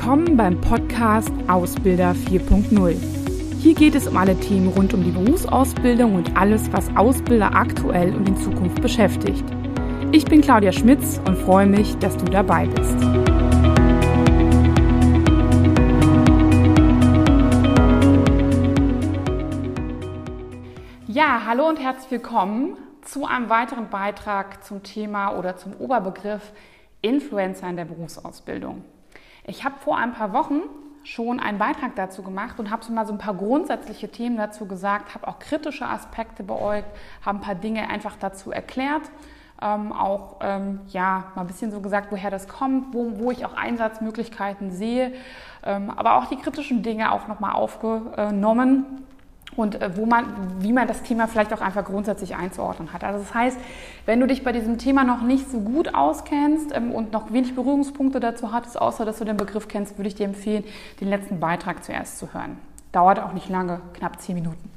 Willkommen beim Podcast Ausbilder 4.0. Hier geht es um alle Themen rund um die Berufsausbildung und alles, was Ausbilder aktuell und in Zukunft beschäftigt. Ich bin Claudia Schmitz und freue mich, dass du dabei bist. Ja, hallo und herzlich willkommen zu einem weiteren Beitrag zum Thema oder zum Oberbegriff Influencer in der Berufsausbildung. Ich habe vor ein paar Wochen schon einen Beitrag dazu gemacht und habe so mal so ein paar grundsätzliche Themen dazu gesagt, habe auch kritische Aspekte beäugt, habe ein paar Dinge einfach dazu erklärt, ähm, auch ähm, ja mal ein bisschen so gesagt, woher das kommt, wo, wo ich auch Einsatzmöglichkeiten sehe, ähm, aber auch die kritischen Dinge auch nochmal aufgenommen und äh, wo man, wie man das Thema vielleicht auch einfach grundsätzlich einzuordnen hat. Also das heißt, wenn du dich bei diesem Thema noch nicht so gut auskennst ähm, und noch wenig Berührungspunkte dazu hattest, außer dass du den Begriff kennst, würde ich dir empfehlen, den letzten Beitrag zuerst zu hören. Dauert auch nicht lange, knapp zehn Minuten.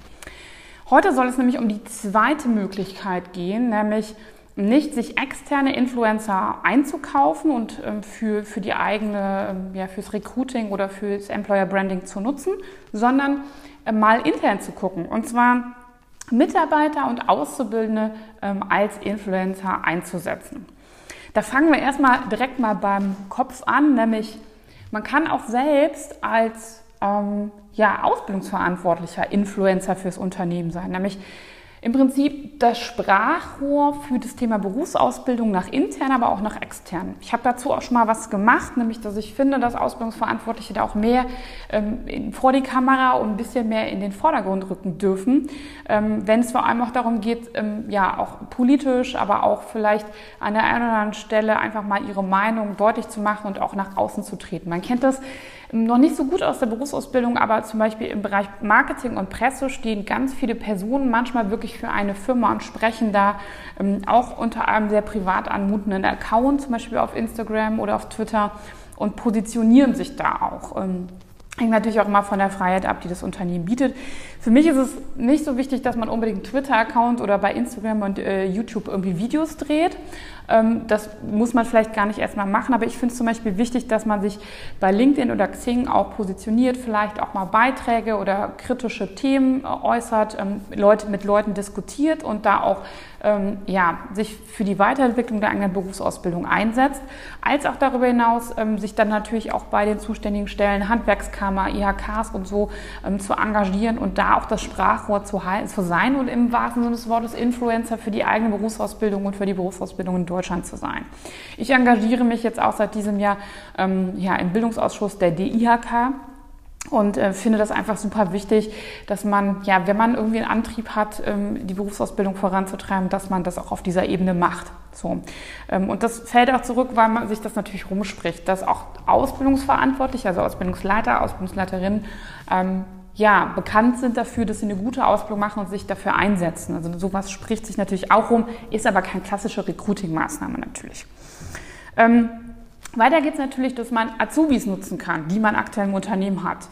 Heute soll es nämlich um die zweite Möglichkeit gehen, nämlich nicht sich externe Influencer einzukaufen und ähm, für, für die eigene, ähm, ja, fürs Recruiting oder fürs Employer Branding zu nutzen, sondern mal intern zu gucken. Und zwar Mitarbeiter und Auszubildende ähm, als Influencer einzusetzen. Da fangen wir erstmal direkt mal beim Kopf an, nämlich man kann auch selbst als ähm, ja, Ausbildungsverantwortlicher Influencer fürs Unternehmen sein. Nämlich im Prinzip das Sprachrohr für das Thema Berufsausbildung nach intern, aber auch nach extern. Ich habe dazu auch schon mal was gemacht, nämlich dass ich finde, dass Ausbildungsverantwortliche da auch mehr ähm, vor die Kamera und ein bisschen mehr in den Vordergrund rücken dürfen, ähm, wenn es vor allem auch darum geht, ähm, ja auch politisch, aber auch vielleicht an der einen oder anderen Stelle einfach mal ihre Meinung deutlich zu machen und auch nach außen zu treten. Man kennt das noch nicht so gut aus der Berufsausbildung, aber zum Beispiel im Bereich Marketing und Presse stehen ganz viele Personen manchmal wirklich für eine Firma und sprechen da ähm, auch unter einem sehr privat anmutenden Account, zum Beispiel auf Instagram oder auf Twitter und positionieren sich da auch. Ähm, Hängt natürlich auch immer von der Freiheit ab, die das Unternehmen bietet. Für mich ist es nicht so wichtig, dass man unbedingt Twitter-Account oder bei Instagram und äh, YouTube irgendwie Videos dreht. Ähm, das muss man vielleicht gar nicht erstmal machen, aber ich finde es zum Beispiel wichtig, dass man sich bei LinkedIn oder Xing auch positioniert, vielleicht auch mal Beiträge oder kritische Themen äh, äußert, ähm, Leute, mit Leuten diskutiert und da auch ähm, ja, sich für die Weiterentwicklung der eigenen Berufsausbildung einsetzt, als auch darüber hinaus sich dann natürlich auch bei den zuständigen Stellen, Handwerkskammer, IHKs und so zu engagieren und da auch das Sprachrohr zu, zu sein und im wahrsten Sinne des Wortes Influencer für die eigene Berufsausbildung und für die Berufsausbildung in Deutschland zu sein. Ich engagiere mich jetzt auch seit diesem Jahr ähm, ja, im Bildungsausschuss der DIHK und äh, finde das einfach super wichtig, dass man, ja, wenn man irgendwie einen Antrieb hat, ähm, die Berufsausbildung voranzutreiben, dass man das auch auf dieser Ebene macht. So. Ähm, und das fällt auch zurück, weil man sich das natürlich rumspricht, dass auch Ausbildungsverantwortliche, also Ausbildungsleiter, Ausbildungsleiterinnen, ähm, ja, bekannt sind dafür, dass sie eine gute Ausbildung machen und sich dafür einsetzen. Also sowas spricht sich natürlich auch rum, ist aber keine klassische Recruiting-Maßnahme natürlich. Ähm, weiter geht es natürlich, dass man Azubis nutzen kann, die man aktuell im Unternehmen hat.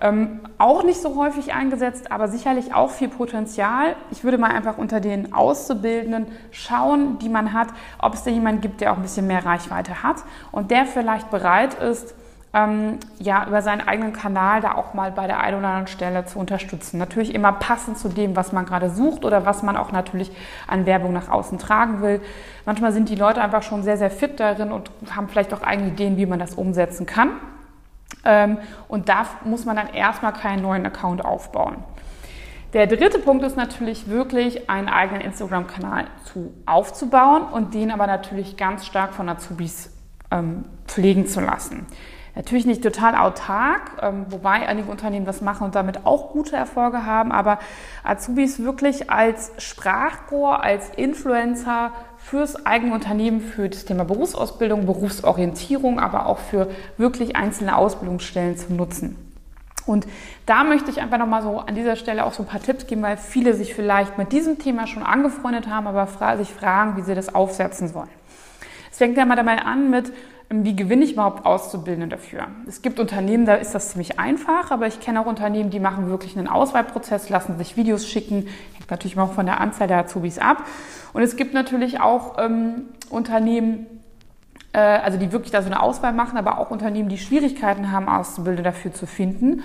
Ähm, auch nicht so häufig eingesetzt, aber sicherlich auch viel Potenzial. Ich würde mal einfach unter den Auszubildenden schauen, die man hat, ob es da jemanden gibt, der auch ein bisschen mehr Reichweite hat und der vielleicht bereit ist, ähm, ja, über seinen eigenen Kanal da auch mal bei der einen oder anderen Stelle zu unterstützen. Natürlich immer passend zu dem, was man gerade sucht oder was man auch natürlich an Werbung nach außen tragen will. Manchmal sind die Leute einfach schon sehr, sehr fit darin und haben vielleicht auch eigene Ideen, wie man das umsetzen kann. Ähm, und da muss man dann erstmal keinen neuen Account aufbauen. Der dritte Punkt ist natürlich wirklich einen eigenen Instagram-Kanal zu aufzubauen und den aber natürlich ganz stark von Azubis ähm, pflegen zu lassen. Natürlich nicht total autark, ähm, wobei einige Unternehmen das machen und damit auch gute Erfolge haben, aber Azubis wirklich als Sprachrohr, als Influencer fürs eigene Unternehmen, für das Thema Berufsausbildung, Berufsorientierung, aber auch für wirklich einzelne Ausbildungsstellen zu nutzen. Und da möchte ich einfach nochmal so an dieser Stelle auch so ein paar Tipps geben, weil viele sich vielleicht mit diesem Thema schon angefreundet haben, aber sich fragen, wie sie das aufsetzen sollen. Es fängt ja mal dabei an mit, wie gewinne ich überhaupt Auszubildende dafür? Es gibt Unternehmen, da ist das ziemlich einfach, aber ich kenne auch Unternehmen, die machen wirklich einen Auswahlprozess, lassen sich Videos schicken, hängt natürlich auch von der Anzahl der Azubis ab. Und es gibt natürlich auch ähm, Unternehmen, äh, also die wirklich da so eine Auswahl machen, aber auch Unternehmen, die Schwierigkeiten haben, Auszubildende dafür zu finden.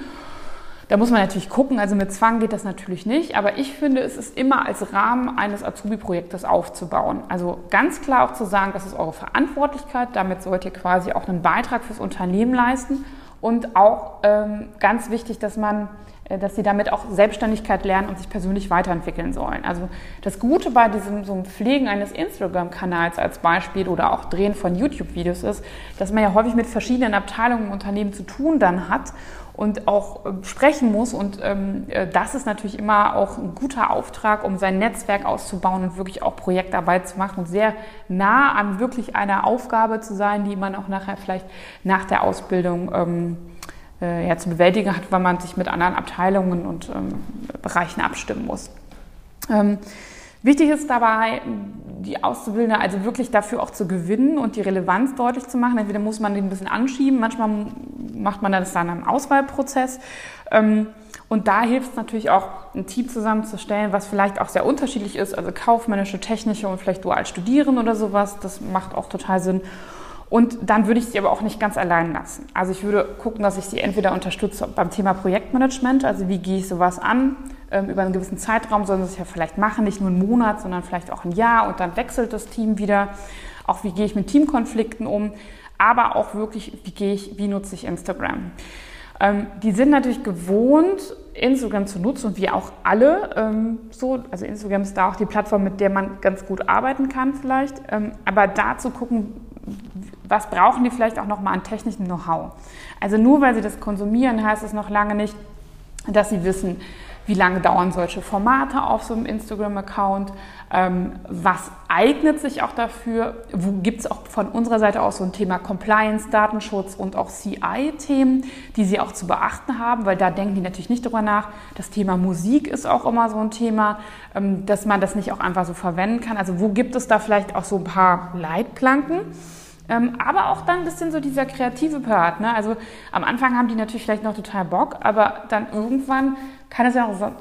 Da muss man natürlich gucken, also mit Zwang geht das natürlich nicht, aber ich finde, es ist immer als Rahmen eines Azubi-Projektes aufzubauen. Also ganz klar auch zu sagen, das ist eure Verantwortlichkeit, damit sollt ihr quasi auch einen Beitrag fürs Unternehmen leisten. Und auch ähm, ganz wichtig, dass man dass sie damit auch Selbstständigkeit lernen und sich persönlich weiterentwickeln sollen. Also das Gute bei diesem so Pflegen eines Instagram-Kanals als Beispiel oder auch Drehen von YouTube-Videos ist, dass man ja häufig mit verschiedenen Abteilungen im Unternehmen zu tun dann hat und auch äh, sprechen muss. Und ähm, äh, das ist natürlich immer auch ein guter Auftrag, um sein Netzwerk auszubauen und wirklich auch Projektarbeit zu machen und sehr nah an wirklich einer Aufgabe zu sein, die man auch nachher vielleicht nach der Ausbildung ähm, äh, ja, zu bewältigen hat, weil man sich mit anderen Abteilungen und ähm, Bereichen abstimmen muss. Ähm, wichtig ist dabei, die Auszubildende also wirklich dafür auch zu gewinnen und die Relevanz deutlich zu machen. Entweder muss man den ein bisschen anschieben, manchmal macht man das dann im Auswahlprozess. Ähm, und da hilft es natürlich auch, ein Team zusammenzustellen, was vielleicht auch sehr unterschiedlich ist, also kaufmännische, technische und vielleicht dual studieren oder sowas. Das macht auch total Sinn. Und dann würde ich sie aber auch nicht ganz allein lassen. Also ich würde gucken, dass ich sie entweder unterstütze beim Thema Projektmanagement, also wie gehe ich sowas an, ähm, über einen gewissen Zeitraum sollen sie es ja vielleicht machen, nicht nur einen Monat, sondern vielleicht auch ein Jahr und dann wechselt das Team wieder. Auch wie gehe ich mit Teamkonflikten um, aber auch wirklich, wie gehe ich, wie nutze ich Instagram. Ähm, die sind natürlich gewohnt, Instagram zu nutzen und wir auch alle ähm, so. Also Instagram ist da auch die Plattform, mit der man ganz gut arbeiten kann vielleicht. Ähm, aber da zu gucken, was brauchen die vielleicht auch nochmal an technischem Know-how. Also nur weil sie das konsumieren, heißt es noch lange nicht, dass sie wissen, wie lange dauern solche Formate auf so einem Instagram-Account, ähm, was eignet sich auch dafür, wo gibt es auch von unserer Seite aus so ein Thema Compliance, Datenschutz und auch CI-Themen, die sie auch zu beachten haben, weil da denken die natürlich nicht drüber nach. Das Thema Musik ist auch immer so ein Thema, ähm, dass man das nicht auch einfach so verwenden kann. Also wo gibt es da vielleicht auch so ein paar Leitplanken? Ähm, aber auch dann ein bisschen so dieser kreative Part. Ne? Also am Anfang haben die natürlich vielleicht noch total Bock, aber dann irgendwann kann es ja auch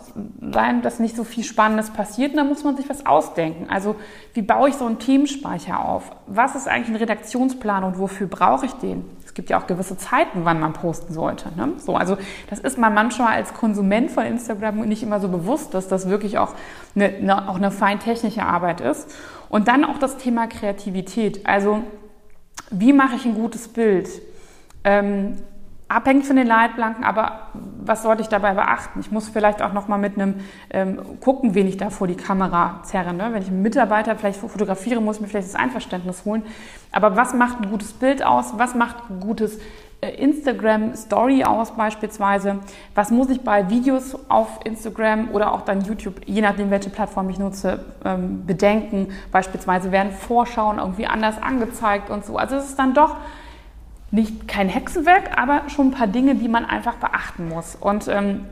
sein, dass nicht so viel Spannendes passiert und dann muss man sich was ausdenken. Also wie baue ich so einen Themenspeicher auf? Was ist eigentlich ein Redaktionsplan und wofür brauche ich den? Es gibt ja auch gewisse Zeiten, wann man posten sollte. Ne? So, also das ist man manchmal als Konsument von Instagram nicht immer so bewusst, dass das wirklich auch eine, eine, auch eine fein technische Arbeit ist. Und dann auch das Thema Kreativität. Also wie mache ich ein gutes Bild? Ähm, abhängig von den Leitplanken, aber was sollte ich dabei beachten? Ich muss vielleicht auch noch mal mit einem ähm, gucken, wen ich da vor die Kamera zerre. Ne? Wenn ich einen Mitarbeiter vielleicht fotografiere, muss ich mir vielleicht das Einverständnis holen. Aber was macht ein gutes Bild aus? Was macht ein gutes äh, Instagram Story aus beispielsweise? Was muss ich bei Videos auf Instagram oder auch dann YouTube, je nachdem welche Plattform ich nutze, ähm, bedenken? Beispielsweise werden Vorschauen irgendwie anders angezeigt und so. Also es ist dann doch nicht kein Hexenwerk, aber schon ein paar Dinge, die man einfach beachten muss. Und ähm,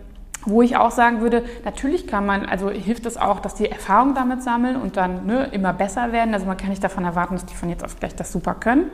wo ich auch sagen würde, natürlich kann man, also hilft es auch, dass die Erfahrung damit sammeln und dann ne, immer besser werden. Also man kann nicht davon erwarten, dass die von jetzt auf gleich das super können.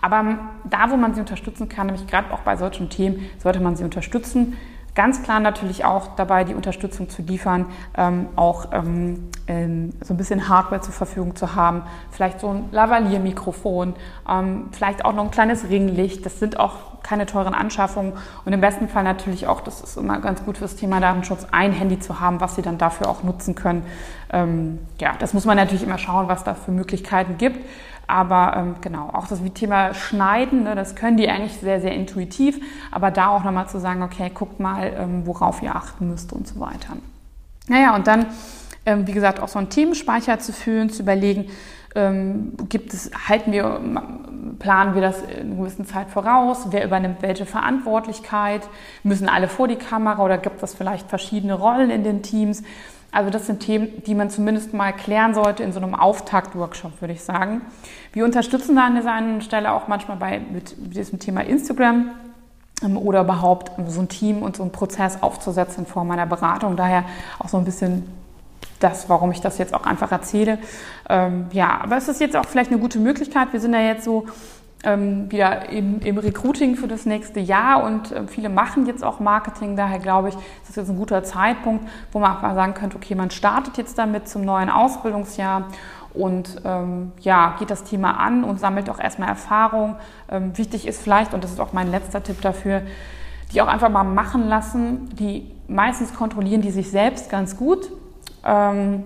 Aber da, wo man sie unterstützen kann, nämlich gerade auch bei solchen Themen, sollte man sie unterstützen. Ganz klar natürlich auch dabei, die Unterstützung zu liefern, ähm, auch ähm, ähm, so ein bisschen Hardware zur Verfügung zu haben, vielleicht so ein Lavalier-Mikrofon, ähm, vielleicht auch noch ein kleines Ringlicht. Das sind auch keine teuren Anschaffungen und im besten Fall natürlich auch, das ist immer ganz gut fürs Thema Datenschutz, ein Handy zu haben, was Sie dann dafür auch nutzen können. Ähm, ja, das muss man natürlich immer schauen, was da für Möglichkeiten gibt. Aber ähm, genau, auch das Thema Schneiden, ne, das können die eigentlich sehr, sehr intuitiv. Aber da auch nochmal zu sagen, okay, guckt mal, ähm, worauf ihr achten müsst und so weiter. Naja, und dann, ähm, wie gesagt, auch so einen Themenspeicher zu führen, zu überlegen, gibt es, halten wir, planen wir das in einer gewissen Zeit voraus? Wer übernimmt welche Verantwortlichkeit? Müssen alle vor die Kamera oder gibt es vielleicht verschiedene Rollen in den Teams? Also das sind Themen, die man zumindest mal klären sollte in so einem Auftakt-Workshop, würde ich sagen. Wir unterstützen da an dieser einen Stelle auch manchmal bei mit diesem Thema Instagram ähm, oder überhaupt so ein Team und so einen Prozess aufzusetzen in Form einer Beratung. Daher auch so ein bisschen das, warum ich das jetzt auch einfach erzähle. Ähm, ja, aber es ist jetzt auch vielleicht eine gute Möglichkeit. Wir sind ja jetzt so ähm, wieder im, im, Recruiting für das nächste Jahr und äh, viele machen jetzt auch Marketing. Daher glaube ich, das ist jetzt ein guter Zeitpunkt, wo man auch mal sagen könnte, okay, man startet jetzt damit zum neuen Ausbildungsjahr und ähm, ja, geht das Thema an und sammelt auch erstmal Erfahrung. Ähm, wichtig ist vielleicht, und das ist auch mein letzter Tipp dafür, die auch einfach mal machen lassen. Die meistens kontrollieren die sich selbst ganz gut. Ähm,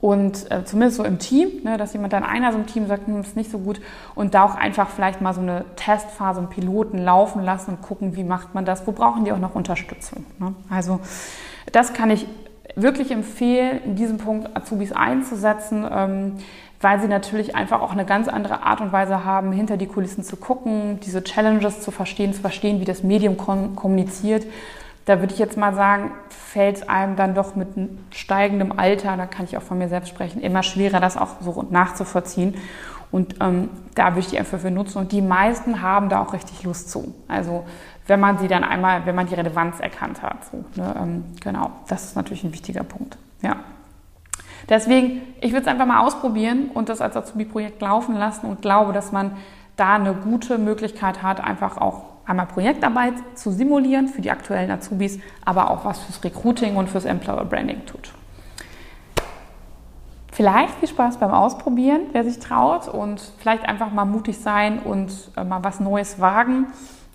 und äh, zumindest so im Team, ne, dass jemand dann einer so im Team sagt, hm, ist nicht so gut und da auch einfach vielleicht mal so eine Testphase, einen Piloten laufen lassen und gucken, wie macht man das, wo brauchen die auch noch Unterstützung. Ne? Also das kann ich wirklich empfehlen, in diesem Punkt Azubis einzusetzen, ähm, weil sie natürlich einfach auch eine ganz andere Art und Weise haben, hinter die Kulissen zu gucken, diese Challenges zu verstehen, zu verstehen, wie das Medium kommuniziert da würde ich jetzt mal sagen, fällt es einem dann doch mit steigendem Alter, da kann ich auch von mir selbst sprechen, immer schwerer, das auch so nachzuvollziehen. Und ähm, da würde ich die einfach für nutzen. Und die meisten haben da auch richtig Lust zu. Also wenn man sie dann einmal, wenn man die Relevanz erkannt hat. So, ne? ähm, genau, das ist natürlich ein wichtiger Punkt. Ja. Deswegen, ich würde es einfach mal ausprobieren und das als Azubi-Projekt laufen lassen und glaube, dass man da eine gute Möglichkeit hat, einfach auch einmal Projektarbeit zu simulieren für die aktuellen Azubis, aber auch was fürs Recruiting und fürs Employer Branding tut. Vielleicht viel Spaß beim Ausprobieren, wer sich traut und vielleicht einfach mal mutig sein und äh, mal was Neues wagen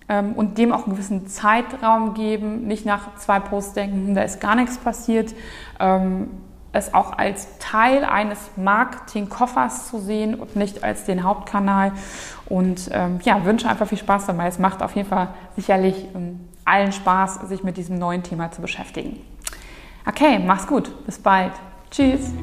ähm, und dem auch einen gewissen Zeitraum geben, nicht nach zwei Posts denken, hm, da ist gar nichts passiert. Ähm, es auch als Teil eines Marketing-Koffers zu sehen und nicht als den Hauptkanal. Und ähm, ja, wünsche einfach viel Spaß dabei. Es macht auf jeden Fall sicherlich ähm, allen Spaß, sich mit diesem neuen Thema zu beschäftigen. Okay, mach's gut. Bis bald. Tschüss.